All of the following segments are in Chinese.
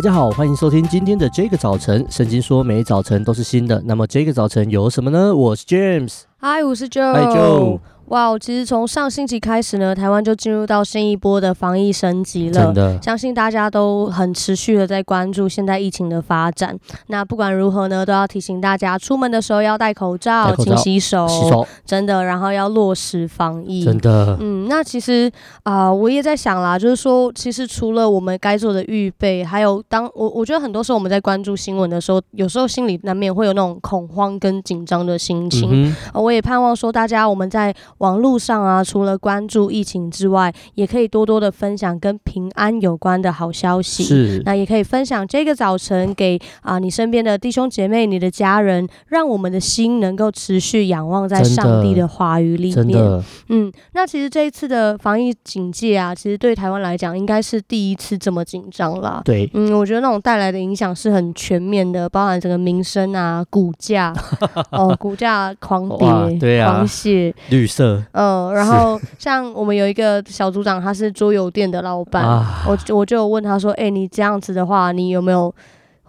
大家好，欢迎收听今天的这个早晨。圣经说，每早晨都是新的。那么这个早晨有什么呢？我是 James，嗨，我是 Joe，嗨 Joe。哇，wow, 其实从上星期开始呢，台湾就进入到新一波的防疫升级了。真的，相信大家都很持续的在关注现在疫情的发展。那不管如何呢，都要提醒大家，出门的时候要戴口罩、勤洗手，洗手，真的，然后要落实防疫。真的，嗯，那其实啊、呃，我也在想啦，就是说，其实除了我们该做的预备，还有当我我觉得很多时候我们在关注新闻的时候，有时候心里难免会有那种恐慌跟紧张的心情。我也盼望说，大家我们在网络上啊。除了关注疫情之外，也可以多多的分享跟平安有关的好消息。是，那也可以分享这个早晨给啊你身边的弟兄姐妹、你的家人，让我们的心能够持续仰望在上帝的话语里面。嗯，那其实这一次的防疫警戒啊，其实对台湾来讲，应该是第一次这么紧张了。对，嗯，我觉得那种带来的影响是很全面的，包含整个民生啊、股价 哦，股价狂跌，对啊，狂泻，绿色，嗯，然后。然后，像我们有一个小组长，他是桌游店的老板，啊、我我就问他说：“哎、欸，你这样子的话，你有没有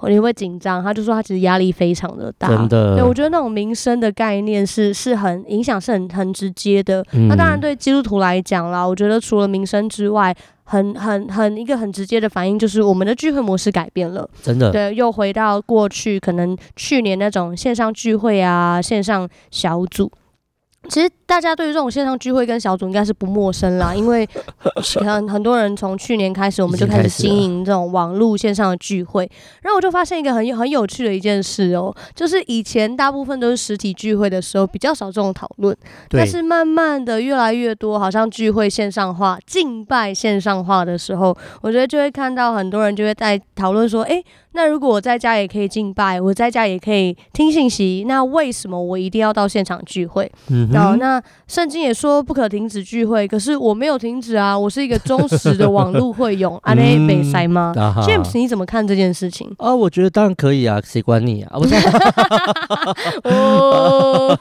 你会紧张？”他就说他其实压力非常的大，真的。对，我觉得那种民生的概念是是很影响，是很很直接的。嗯、那当然对基督徒来讲啦，我觉得除了民生之外，很很很一个很直接的反应就是我们的聚会模式改变了，真的。对，又回到过去可能去年那种线上聚会啊，线上小组。其实大家对于这种线上聚会跟小组应该是不陌生啦，因为很很多人从去年开始，我们就开始经营这种网络线上的聚会。然后我就发现一个很很有趣的一件事哦，就是以前大部分都是实体聚会的时候比较少这种讨论，但是慢慢的越来越多，好像聚会线上化、敬拜线上化的时候，我觉得就会看到很多人就会在讨论说，诶。那如果我在家也可以敬拜，我在家也可以听信息，那为什么我一定要到现场聚会？嗯，然后那圣经也说不可停止聚会，可是我没有停止啊，我是一个忠实的网络会友，安内北塞吗、啊、？James，你怎么看这件事情？啊，我觉得当然可以啊，谁管你啊？不是，哦，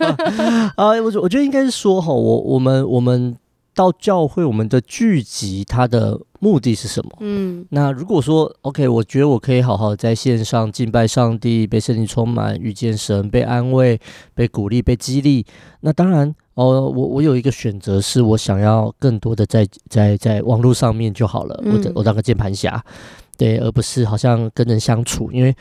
啊，我我觉得应该是说哈，我我们我们到教会，我们的聚集，它的。目的是什么？嗯，那如果说 OK，我觉得我可以好好在线上敬拜上帝，被圣灵充满，遇见神，被安慰，被鼓励，被激励。那当然哦，我我有一个选择，是我想要更多的在在在网络上面就好了。嗯、我我当个键盘侠，对，而不是好像跟人相处，因为。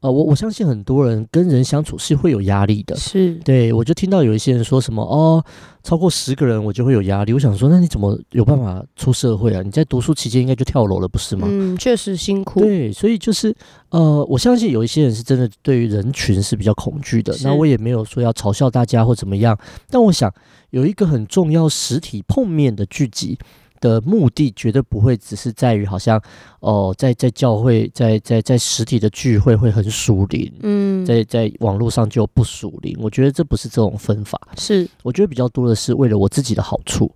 呃，我我相信很多人跟人相处是会有压力的，是对，我就听到有一些人说什么哦，超过十个人我就会有压力。我想说，那你怎么有办法出社会啊？你在读书期间应该就跳楼了，不是吗？嗯，确实辛苦。对，所以就是呃，我相信有一些人是真的对于人群是比较恐惧的。那我也没有说要嘲笑大家或怎么样，但我想有一个很重要实体碰面的聚集。的目的绝对不会只是在于好像哦，在在教会，在在在实体的聚会会很属灵，嗯，在在网络上就不属灵。我觉得这不是这种分法，是。我觉得比较多的是为了我自己的好处，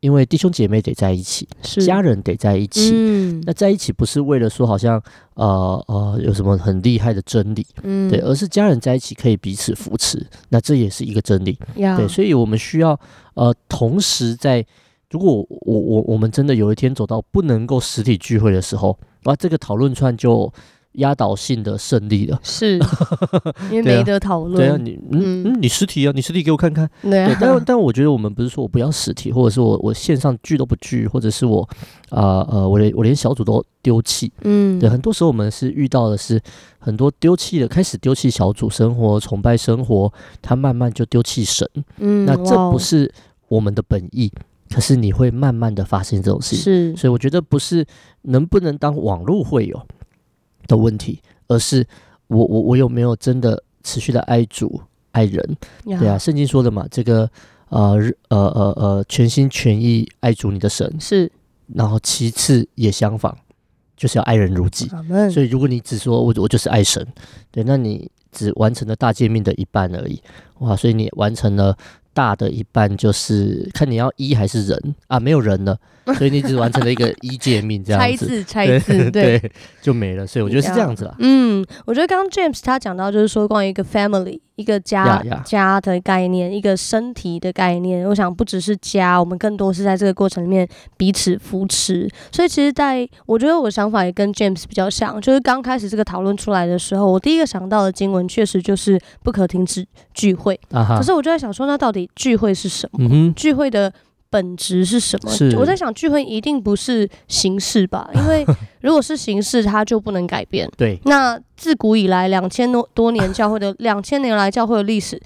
因为弟兄姐妹得在一起，是。家人得在一起，嗯，那在一起不是为了说好像呃呃有什么很厉害的真理，嗯，对，而是家人在一起可以彼此扶持，那这也是一个真理，呀。对，所以我们需要呃同时在。如果我我我们真的有一天走到不能够实体聚会的时候，哇，这个讨论串就压倒性的胜利了。是，因为没得讨论。对啊，你嗯嗯，你实体啊，你实体给我看看。对啊。但但我觉得我们不是说我不要实体，或者是我我线上聚都不聚，或者是我啊呃，呃，我连我连小组都丢弃。嗯。对，很多时候我们是遇到的是很多丢弃的，开始丢弃小组生活、崇拜生活，他慢慢就丢弃神。嗯。那这不是我们的本意。可是你会慢慢的发生这种事情，是，所以我觉得不是能不能当网络会友的问题，而是我我我有没有真的持续的爱主爱人？呀对啊，圣经说的嘛，这个呃呃呃呃全心全意爱主你的神是，然后其次也相仿，就是要爱人如己。所以如果你只说我我就是爱神，对，那你只完成了大诫命的一半而已，哇，所以你完成了。大的一半就是看你要一还是人。啊，没有人了，所以你只完成了一个一界面这样子，拆字拆字 对，就没了。所以我觉得是这样子啦。嗯，我觉得刚刚 James 他讲到就是说关于一个 family 一个家 yeah, yeah. 家的概念，一个身体的概念。我想不只是家，我们更多是在这个过程里面彼此扶持。所以其实在我觉得我想法也跟 James 比较像，就是刚开始这个讨论出来的时候，我第一个想到的经文确实就是不可停止聚会。Uh huh. 可是我就在想说，那到底聚会是什么？Mm hmm. 聚会的本质是什么？我在想，聚会一定不是形式吧？因为 如果是形式，它就不能改变。对，那自古以来两千多多年教会的两千年来教会的历史，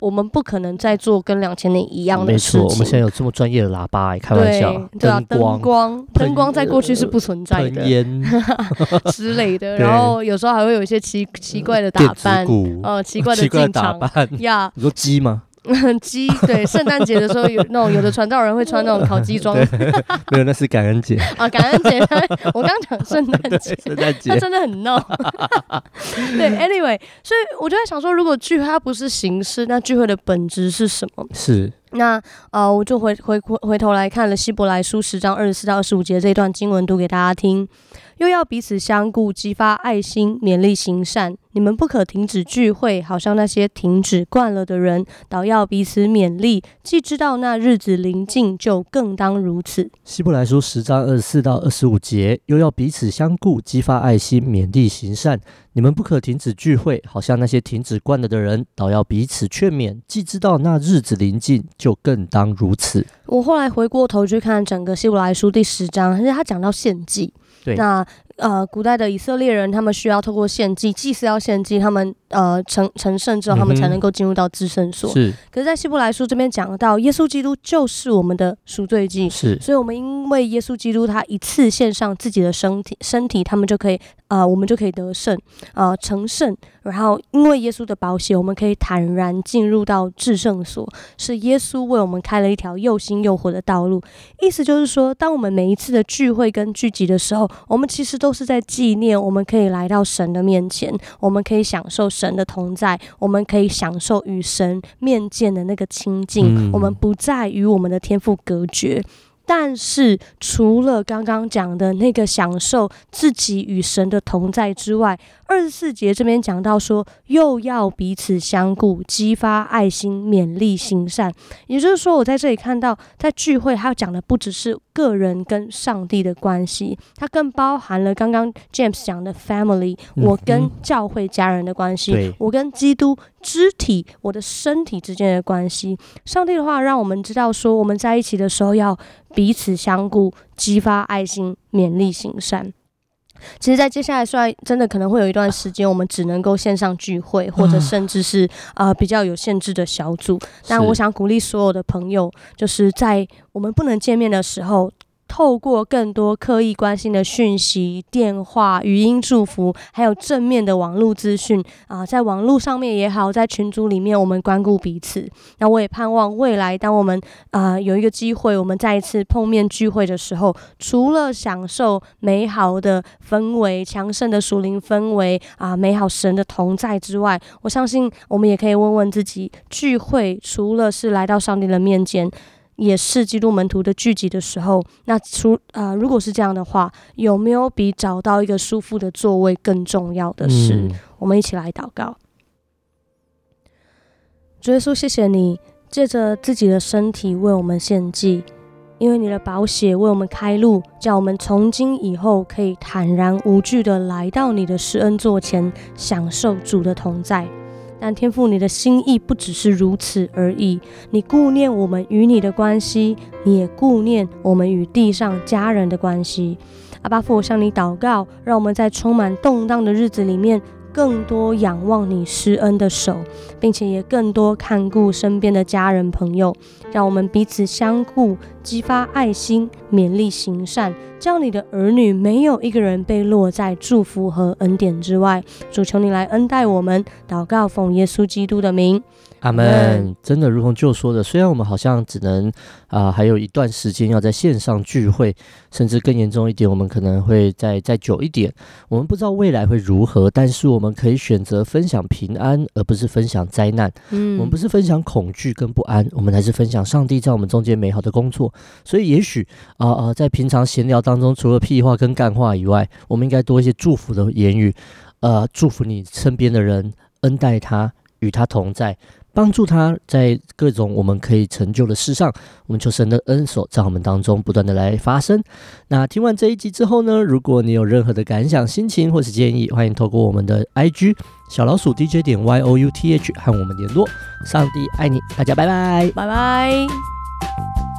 我们不可能再做跟两千年一样的事情。没错，我们现在有这么专业的喇叭，开玩笑，对啊，灯光光灯光在过去是不存在的，烟之类的。然后有时候还会有一些奇奇怪的打扮，呃，奇怪的进场呀，你说鸡吗？鸡对，圣诞节的时候有那种有的传道人会穿那种烤鸡装，没有，那是感恩节 啊，感恩节。我刚讲圣诞节，圣诞节，他真的很闹。对，anyway，所以我就在想说，如果聚会它不是形式，那聚会的本质是什么？是。那呃，我就回回回回头来看了希伯来书十章二十四到二十五节这一段经文，读给大家听。又要彼此相顾，激发爱心，勉励行善。你们不可停止聚会，好像那些停止惯了的人，倒要彼此勉励。既知道那日子临近，就更当如此。希伯来书十章二十四到二十五节，又要彼此相顾，激发爱心，勉励行善。你们不可停止聚会，好像那些停止惯了的人，倒要彼此劝勉。既知道那日子临近，就更当如此。我后来回过头去看整个希伯来书第十章，而且他讲到献祭。对，那呃，古代的以色列人，他们需要透过献祭，祭司要献祭，他们呃成成圣之后，他们才能够进入到至圣所。是，可是，在希伯来书这边讲到，耶稣基督就是我们的赎罪祭。是，所以我们因为耶稣基督他一次献上自己的身体，身体，他们就可以啊、呃，我们就可以得胜啊、呃，成圣。然后，因为耶稣的保险，我们可以坦然进入到至圣所，是耶稣为我们开了一条又新又活的道路。意思就是说，当我们每一次的聚会跟聚集的时候，我们其实都是在纪念，我们可以来到神的面前，我们可以享受神的同在，我们可以享受与神面见的那个亲近，嗯、我们不再与我们的天赋隔绝。但是，除了刚刚讲的那个享受自己与神的同在之外，二十四节这边讲到说，又要彼此相顾，激发爱心，勉励行善。也就是说，我在这里看到，在聚会，他讲的不只是个人跟上帝的关系，它更包含了刚刚 James 讲的 family，我跟教会家人的关系，嗯、我跟基督肢体，我的身体之间的关系。上帝的话让我们知道说，我们在一起的时候要彼此相顾，激发爱心，勉励行善。其实，在接下来，虽然真的可能会有一段时间，我们只能够线上聚会，或者甚至是啊、呃、比较有限制的小组，但我想鼓励所有的朋友，就是在我们不能见面的时候。透过更多刻意关心的讯息、电话、语音祝福，还有正面的网络资讯啊，在网络上面也好，在群组里面，我们关顾彼此。那我也盼望未来，当我们啊有一个机会，我们再一次碰面聚会的时候，除了享受美好的氛围、强盛的属灵氛围啊，美好神的同在之外，我相信我们也可以问问自己，聚会除了是来到上帝的面前。也是基督门徒的聚集的时候，那除啊、呃，如果是这样的话，有没有比找到一个舒服的座位更重要的事？嗯、我们一起来祷告。主耶稣，谢谢你借着自己的身体为我们献祭，因为你的宝血为我们开路，叫我们从今以后可以坦然无惧的来到你的施恩座前，享受主的同在。但天父，你的心意不只是如此而已。你顾念我们与你的关系，你也顾念我们与地上家人的关系。阿巴父，我向你祷告，让我们在充满动荡的日子里面，更多仰望你施恩的手，并且也更多看顾身边的家人朋友，让我们彼此相顾，激发爱心，勉励行善，叫你的儿女没有一个人被落在祝福和恩典之外。主求你来恩待我们，祷告奉耶稣基督的名，阿门。真的，如同就说的，虽然我们好像只能啊、呃，还有一段时间要在线上聚会，甚至更严重一点，我们可能会再再久一点。我们不知道未来会如何，但是我们可以选择分享平安，而不是分享灾难。嗯，我们不是分享恐惧跟不安，我们还是分享上帝在我们中间美好的工作。所以，也许啊啊，在平常闲聊当中，除了屁话跟干话以外，我们应该多一些祝福的言语，呃，祝福你身边的人，恩待他，与他同在。帮助他在各种我们可以成就的事上，我们求神的恩手在我们当中不断的来发生。那听完这一集之后呢，如果你有任何的感想、心情或是建议，欢迎透过我们的 IG 小老鼠 DJ 点 Y O U T H 和我们联络。上帝爱你，大家拜拜，拜拜。